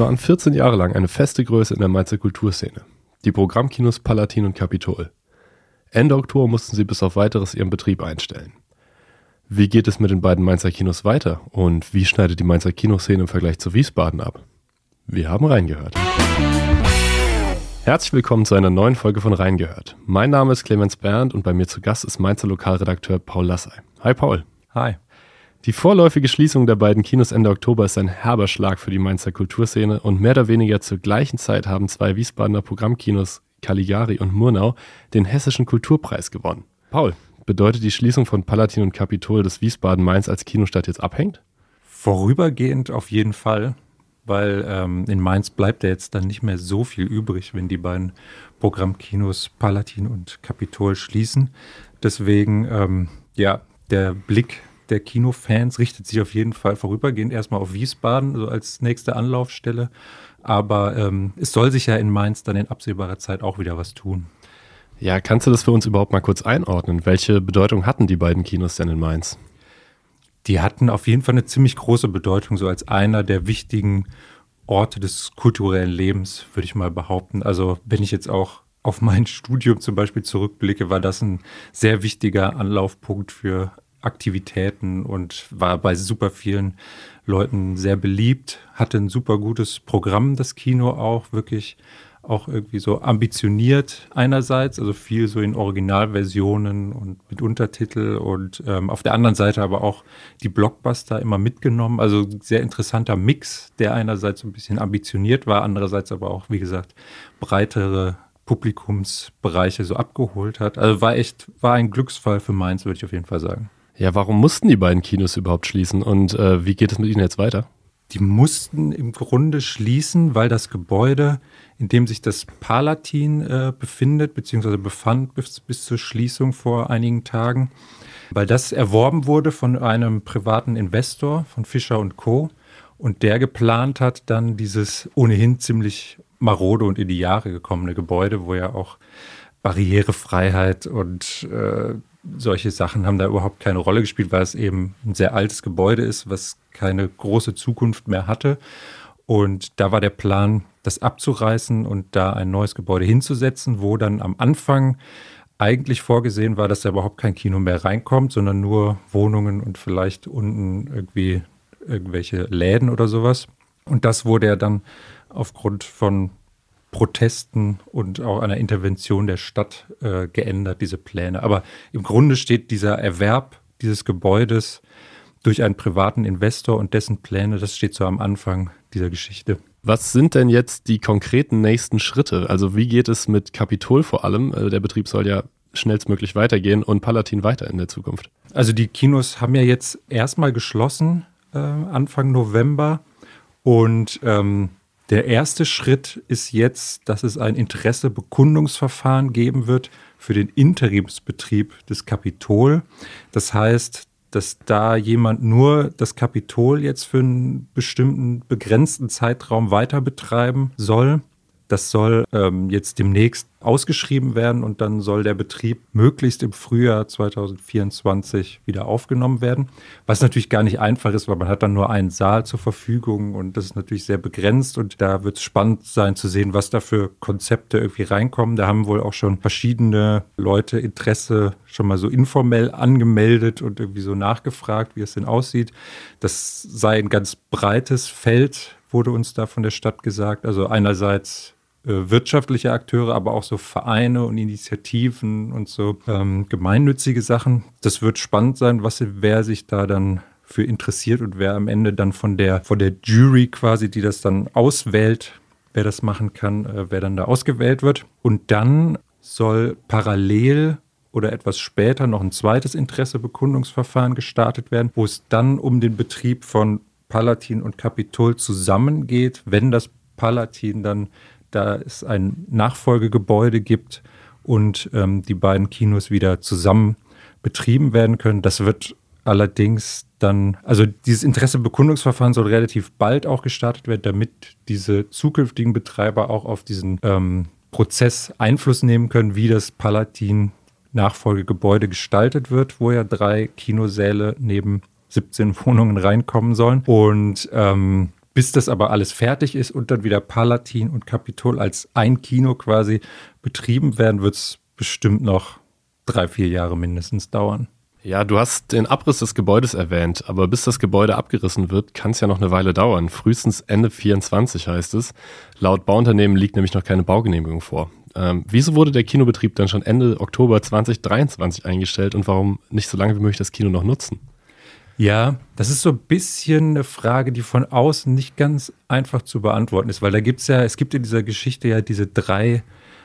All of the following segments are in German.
waren 14 Jahre lang eine feste Größe in der Mainzer Kulturszene. Die Programmkinos Palatin und Kapitol. Ende Oktober mussten sie bis auf weiteres ihren Betrieb einstellen. Wie geht es mit den beiden Mainzer Kinos weiter und wie schneidet die Mainzer Kinoszene im Vergleich zu Wiesbaden ab? Wir haben reingehört. Herzlich willkommen zu einer neuen Folge von Reingehört. Mein Name ist Clemens Berndt und bei mir zu Gast ist Mainzer Lokalredakteur Paul Lassay. Hi Paul. Hi. Die vorläufige Schließung der beiden Kinos Ende Oktober ist ein herber Schlag für die Mainzer Kulturszene und mehr oder weniger zur gleichen Zeit haben zwei Wiesbadener Programmkinos Caligari und Murnau den Hessischen Kulturpreis gewonnen. Paul, bedeutet die Schließung von Palatin und Kapitol, dass Wiesbaden-Mainz als Kinostadt jetzt abhängt? Vorübergehend auf jeden Fall, weil ähm, in Mainz bleibt ja jetzt dann nicht mehr so viel übrig, wenn die beiden Programmkinos Palatin und Kapitol schließen. Deswegen, ähm, ja, der Blick der Kinofans richtet sich auf jeden Fall vorübergehend erstmal auf Wiesbaden, so als nächste Anlaufstelle. Aber ähm, es soll sich ja in Mainz dann in absehbarer Zeit auch wieder was tun. Ja, kannst du das für uns überhaupt mal kurz einordnen? Welche Bedeutung hatten die beiden Kinos denn in Mainz? Die hatten auf jeden Fall eine ziemlich große Bedeutung, so als einer der wichtigen Orte des kulturellen Lebens, würde ich mal behaupten. Also wenn ich jetzt auch auf mein Studium zum Beispiel zurückblicke, war das ein sehr wichtiger Anlaufpunkt für Aktivitäten und war bei super vielen Leuten sehr beliebt, hatte ein super gutes Programm, das Kino auch, wirklich auch irgendwie so ambitioniert einerseits, also viel so in Originalversionen und mit Untertitel und ähm, auf der anderen Seite aber auch die Blockbuster immer mitgenommen. Also sehr interessanter Mix, der einerseits ein bisschen ambitioniert war, andererseits aber auch, wie gesagt, breitere Publikumsbereiche so abgeholt hat. Also war echt, war ein Glücksfall für Mainz, würde ich auf jeden Fall sagen. Ja, warum mussten die beiden Kinos überhaupt schließen und äh, wie geht es mit ihnen jetzt weiter? Die mussten im Grunde schließen, weil das Gebäude, in dem sich das Palatin äh, befindet, beziehungsweise befand bis, bis zur Schließung vor einigen Tagen, weil das erworben wurde von einem privaten Investor, von Fischer und Co. Und der geplant hat, dann dieses ohnehin ziemlich marode und in die Jahre gekommene Gebäude, wo ja auch Barrierefreiheit und äh, solche Sachen haben da überhaupt keine Rolle gespielt, weil es eben ein sehr altes Gebäude ist, was keine große Zukunft mehr hatte. Und da war der Plan, das abzureißen und da ein neues Gebäude hinzusetzen, wo dann am Anfang eigentlich vorgesehen war, dass da überhaupt kein Kino mehr reinkommt, sondern nur Wohnungen und vielleicht unten irgendwie irgendwelche Läden oder sowas. Und das wurde ja dann aufgrund von Protesten und auch einer Intervention der Stadt äh, geändert, diese Pläne. Aber im Grunde steht dieser Erwerb dieses Gebäudes durch einen privaten Investor und dessen Pläne, das steht so am Anfang dieser Geschichte. Was sind denn jetzt die konkreten nächsten Schritte? Also wie geht es mit Kapitol vor allem? Äh, der Betrieb soll ja schnellstmöglich weitergehen und Palatin weiter in der Zukunft. Also die Kinos haben ja jetzt erstmal geschlossen äh, Anfang November und ähm, der erste Schritt ist jetzt, dass es ein Interessebekundungsverfahren geben wird für den Interimsbetrieb des Kapitol. Das heißt, dass da jemand nur das Kapitol jetzt für einen bestimmten begrenzten Zeitraum weiter betreiben soll. Das soll ähm, jetzt demnächst ausgeschrieben werden und dann soll der Betrieb möglichst im Frühjahr 2024 wieder aufgenommen werden. Was natürlich gar nicht einfach ist, weil man hat dann nur einen Saal zur Verfügung und das ist natürlich sehr begrenzt und da wird es spannend sein zu sehen, was da für Konzepte irgendwie reinkommen. Da haben wohl auch schon verschiedene Leute Interesse schon mal so informell angemeldet und irgendwie so nachgefragt, wie es denn aussieht. Das sei ein ganz breites Feld, wurde uns da von der Stadt gesagt. Also einerseits wirtschaftliche Akteure, aber auch so Vereine und Initiativen und so ähm, gemeinnützige Sachen. Das wird spannend sein, was wer sich da dann für interessiert und wer am Ende dann von der von der Jury quasi, die das dann auswählt, wer das machen kann, äh, wer dann da ausgewählt wird. Und dann soll parallel oder etwas später noch ein zweites Interessebekundungsverfahren gestartet werden, wo es dann um den Betrieb von Palatin und Kapitol zusammengeht, wenn das Palatin dann da es ein Nachfolgegebäude gibt und ähm, die beiden Kinos wieder zusammen betrieben werden können. Das wird allerdings dann, also dieses Interessebekundungsverfahren soll relativ bald auch gestartet werden, damit diese zukünftigen Betreiber auch auf diesen ähm, Prozess Einfluss nehmen können, wie das Palatin Nachfolgegebäude gestaltet wird, wo ja drei Kinosäle neben 17 Wohnungen reinkommen sollen. Und ähm, bis das aber alles fertig ist und dann wieder Palatin und Kapitol als ein Kino quasi betrieben werden, wird es bestimmt noch drei, vier Jahre mindestens dauern. Ja, du hast den Abriss des Gebäudes erwähnt, aber bis das Gebäude abgerissen wird, kann es ja noch eine Weile dauern. Frühestens Ende 24 heißt es. Laut Bauunternehmen liegt nämlich noch keine Baugenehmigung vor. Ähm, wieso wurde der Kinobetrieb dann schon Ende Oktober 2023 eingestellt und warum nicht so lange wie möglich das Kino noch nutzen? Ja, das ist so ein bisschen eine Frage, die von außen nicht ganz einfach zu beantworten ist, weil da gibt es ja, es gibt in dieser Geschichte ja diese drei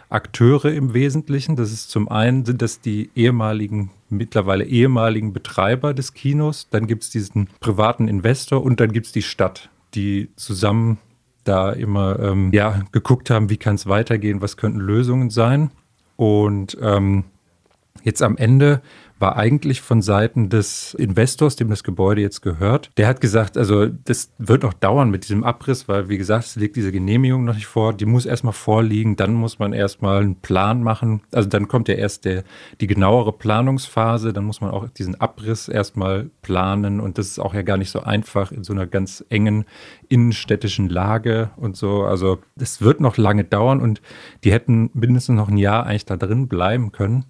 Akteure im Wesentlichen. Das ist zum einen sind das die ehemaligen, mittlerweile ehemaligen Betreiber des Kinos, dann gibt es diesen privaten Investor und dann gibt es die Stadt, die zusammen da immer ähm, ja, geguckt haben, wie kann es weitergehen, was könnten Lösungen sein. Und ähm, jetzt am Ende war eigentlich von Seiten des Investors, dem das Gebäude jetzt gehört. Der hat gesagt, also das wird noch dauern mit diesem Abriss, weil wie gesagt, es liegt diese Genehmigung noch nicht vor. Die muss erstmal vorliegen, dann muss man erstmal einen Plan machen. Also dann kommt ja erst der, die genauere Planungsphase, dann muss man auch diesen Abriss erstmal planen und das ist auch ja gar nicht so einfach in so einer ganz engen innenstädtischen Lage und so. Also das wird noch lange dauern und die hätten mindestens noch ein Jahr eigentlich da drin bleiben können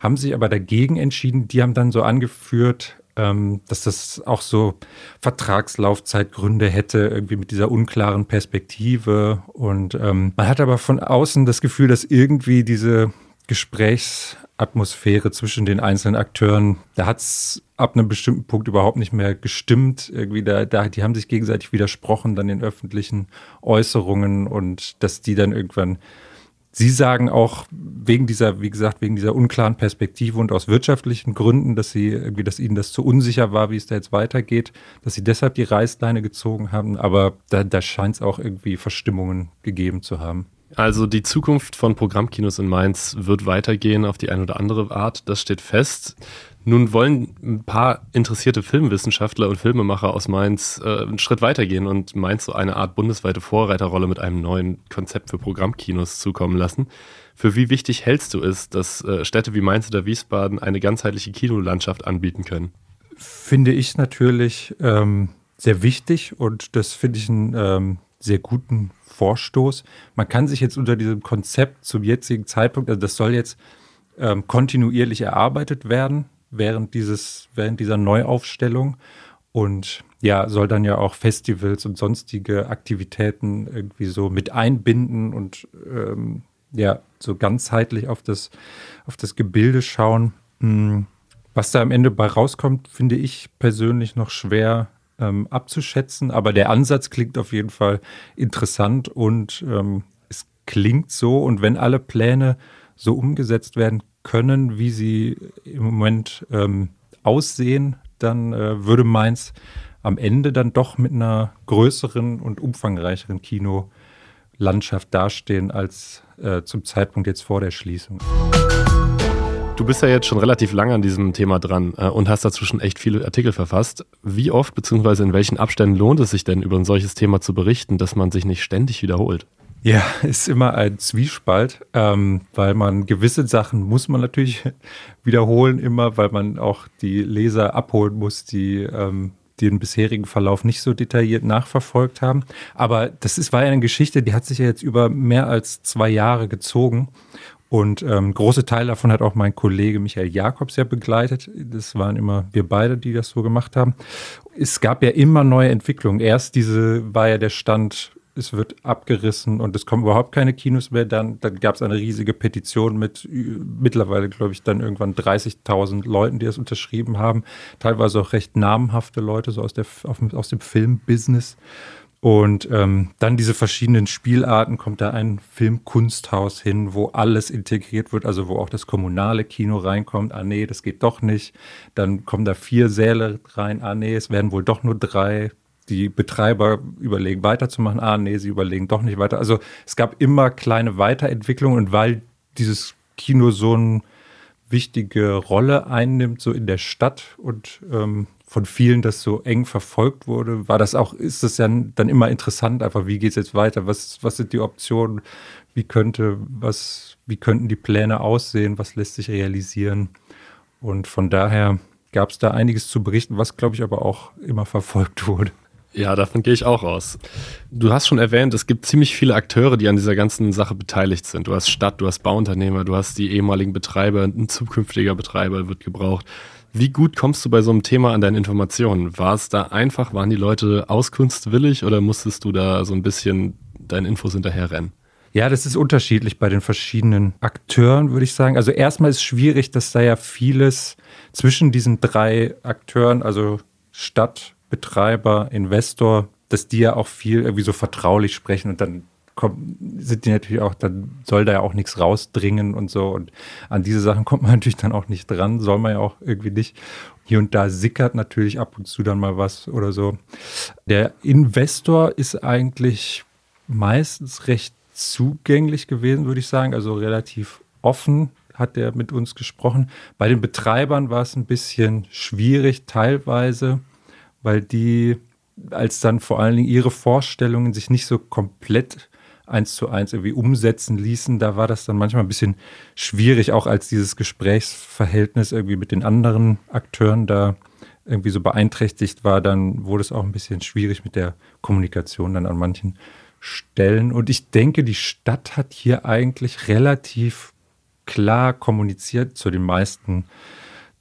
haben sich aber dagegen entschieden. Die haben dann so angeführt, ähm, dass das auch so Vertragslaufzeitgründe hätte, irgendwie mit dieser unklaren Perspektive. Und ähm, man hat aber von außen das Gefühl, dass irgendwie diese Gesprächsatmosphäre zwischen den einzelnen Akteuren, da hat es ab einem bestimmten Punkt überhaupt nicht mehr gestimmt. Irgendwie da, da, die haben sich gegenseitig widersprochen, dann in öffentlichen Äußerungen und dass die dann irgendwann Sie sagen auch wegen dieser, wie gesagt, wegen dieser unklaren Perspektive und aus wirtschaftlichen Gründen, dass sie irgendwie, dass ihnen das zu unsicher war, wie es da jetzt weitergeht, dass sie deshalb die Reißleine gezogen haben. Aber da, da scheint es auch irgendwie Verstimmungen gegeben zu haben. Also die Zukunft von Programmkinos in Mainz wird weitergehen auf die eine oder andere Art, das steht fest. Nun wollen ein paar interessierte Filmwissenschaftler und Filmemacher aus Mainz äh, einen Schritt weitergehen und Mainz so eine Art bundesweite Vorreiterrolle mit einem neuen Konzept für Programmkinos zukommen lassen. Für wie wichtig hältst du es, dass äh, Städte wie Mainz oder Wiesbaden eine ganzheitliche Kinolandschaft anbieten können? Finde ich natürlich ähm, sehr wichtig und das finde ich einen ähm, sehr guten Vorstoß. Man kann sich jetzt unter diesem Konzept zum jetzigen Zeitpunkt, also das soll jetzt ähm, kontinuierlich erarbeitet werden während dieses, während dieser Neuaufstellung und ja, soll dann ja auch Festivals und sonstige Aktivitäten irgendwie so mit einbinden und ähm, ja, so ganzheitlich auf das, auf das Gebilde schauen. Hm, was da am Ende bei rauskommt, finde ich persönlich noch schwer ähm, abzuschätzen, aber der Ansatz klingt auf jeden Fall interessant und ähm, es klingt so und wenn alle Pläne so umgesetzt werden können, wie sie im Moment ähm, aussehen, dann äh, würde Mainz am Ende dann doch mit einer größeren und umfangreicheren Kinolandschaft dastehen als äh, zum Zeitpunkt jetzt vor der Schließung. Du bist ja jetzt schon relativ lange an diesem Thema dran äh, und hast dazu schon echt viele Artikel verfasst. Wie oft bzw. in welchen Abständen lohnt es sich denn, über ein solches Thema zu berichten, dass man sich nicht ständig wiederholt? Ja, ist immer ein Zwiespalt, ähm, weil man gewisse Sachen muss man natürlich wiederholen immer, weil man auch die Leser abholen muss, die ähm, den bisherigen Verlauf nicht so detailliert nachverfolgt haben. Aber das ist, war ja eine Geschichte, die hat sich ja jetzt über mehr als zwei Jahre gezogen. Und ähm, große Teil davon hat auch mein Kollege Michael Jakobs ja begleitet. Das waren immer wir beide, die das so gemacht haben. Es gab ja immer neue Entwicklungen. Erst diese war ja der Stand es wird abgerissen und es kommen überhaupt keine Kinos mehr. Dann, dann gab es eine riesige Petition mit mittlerweile, glaube ich, dann irgendwann 30.000 Leuten, die das unterschrieben haben. Teilweise auch recht namhafte Leute, so aus, der, aus dem Filmbusiness. Und ähm, dann diese verschiedenen Spielarten, kommt da ein Filmkunsthaus hin, wo alles integriert wird, also wo auch das kommunale Kino reinkommt. Ah nee, das geht doch nicht. Dann kommen da vier Säle rein. Ah nee, es werden wohl doch nur drei die Betreiber überlegen weiterzumachen, ah nee, sie überlegen doch nicht weiter. Also es gab immer kleine Weiterentwicklungen und weil dieses Kino so eine wichtige Rolle einnimmt, so in der Stadt und ähm, von vielen das so eng verfolgt wurde, war das auch, ist das ja dann immer interessant, einfach, wie geht es jetzt weiter, was, was sind die Optionen, wie könnte, was, wie könnten die Pläne aussehen, was lässt sich realisieren. Und von daher gab es da einiges zu berichten, was, glaube ich, aber auch immer verfolgt wurde. Ja, davon gehe ich auch aus. Du hast schon erwähnt, es gibt ziemlich viele Akteure, die an dieser ganzen Sache beteiligt sind. Du hast Stadt, du hast Bauunternehmer, du hast die ehemaligen Betreiber, ein zukünftiger Betreiber wird gebraucht. Wie gut kommst du bei so einem Thema an deine Informationen? War es da einfach, waren die Leute auskunftswillig oder musstest du da so ein bisschen deinen Infos hinterherrennen? Ja, das ist unterschiedlich bei den verschiedenen Akteuren, würde ich sagen. Also erstmal ist schwierig, dass da ja vieles zwischen diesen drei Akteuren, also Stadt, Betreiber, Investor, dass die ja auch viel irgendwie so vertraulich sprechen und dann kommt, sind die natürlich auch, dann soll da ja auch nichts rausdringen und so. Und an diese Sachen kommt man natürlich dann auch nicht dran, soll man ja auch irgendwie nicht. Hier und da sickert natürlich ab und zu dann mal was oder so. Der Investor ist eigentlich meistens recht zugänglich gewesen, würde ich sagen, also relativ offen hat er mit uns gesprochen. Bei den Betreibern war es ein bisschen schwierig teilweise, weil die als dann vor allen Dingen ihre Vorstellungen sich nicht so komplett eins zu eins irgendwie umsetzen ließen, da war das dann manchmal ein bisschen schwierig, auch als dieses Gesprächsverhältnis irgendwie mit den anderen Akteuren da irgendwie so beeinträchtigt war, dann wurde es auch ein bisschen schwierig mit der Kommunikation dann an manchen Stellen. Und ich denke, die Stadt hat hier eigentlich relativ klar kommuniziert zu den meisten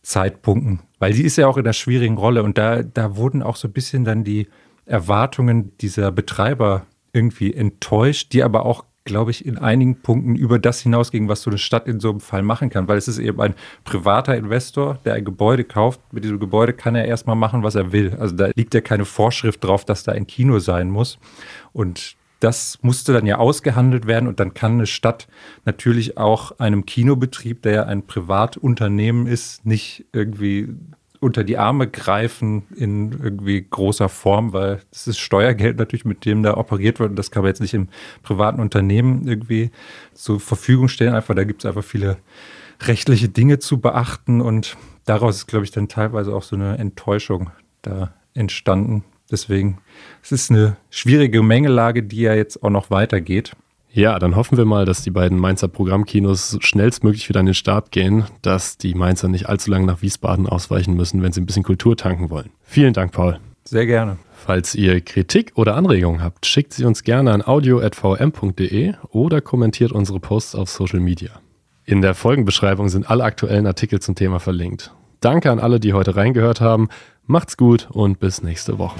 Zeitpunkten, weil sie ist ja auch in einer schwierigen Rolle und da, da wurden auch so ein bisschen dann die Erwartungen dieser Betreiber irgendwie enttäuscht, die aber auch, glaube ich, in einigen Punkten über das hinausgingen, was so eine Stadt in so einem Fall machen kann, weil es ist eben ein privater Investor, der ein Gebäude kauft. Mit diesem Gebäude kann er erstmal machen, was er will. Also da liegt ja keine Vorschrift drauf, dass da ein Kino sein muss. Und das musste dann ja ausgehandelt werden und dann kann eine Stadt natürlich auch einem Kinobetrieb, der ja ein Privatunternehmen ist, nicht irgendwie unter die Arme greifen in irgendwie großer Form, weil das ist Steuergeld natürlich, mit dem da operiert wird und das kann man jetzt nicht im privaten Unternehmen irgendwie zur Verfügung stellen. Einfach, da gibt es einfach viele rechtliche Dinge zu beachten und daraus ist, glaube ich, dann teilweise auch so eine Enttäuschung da entstanden. Deswegen, es ist eine schwierige Mengelage, die ja jetzt auch noch weitergeht. Ja, dann hoffen wir mal, dass die beiden Mainzer Programmkinos schnellstmöglich wieder an den Start gehen, dass die Mainzer nicht allzu lange nach Wiesbaden ausweichen müssen, wenn sie ein bisschen Kultur tanken wollen. Vielen Dank, Paul. Sehr gerne. Falls ihr Kritik oder Anregungen habt, schickt sie uns gerne an audio.vm.de oder kommentiert unsere Posts auf Social Media. In der Folgenbeschreibung sind alle aktuellen Artikel zum Thema verlinkt. Danke an alle, die heute reingehört haben. Macht's gut und bis nächste Woche.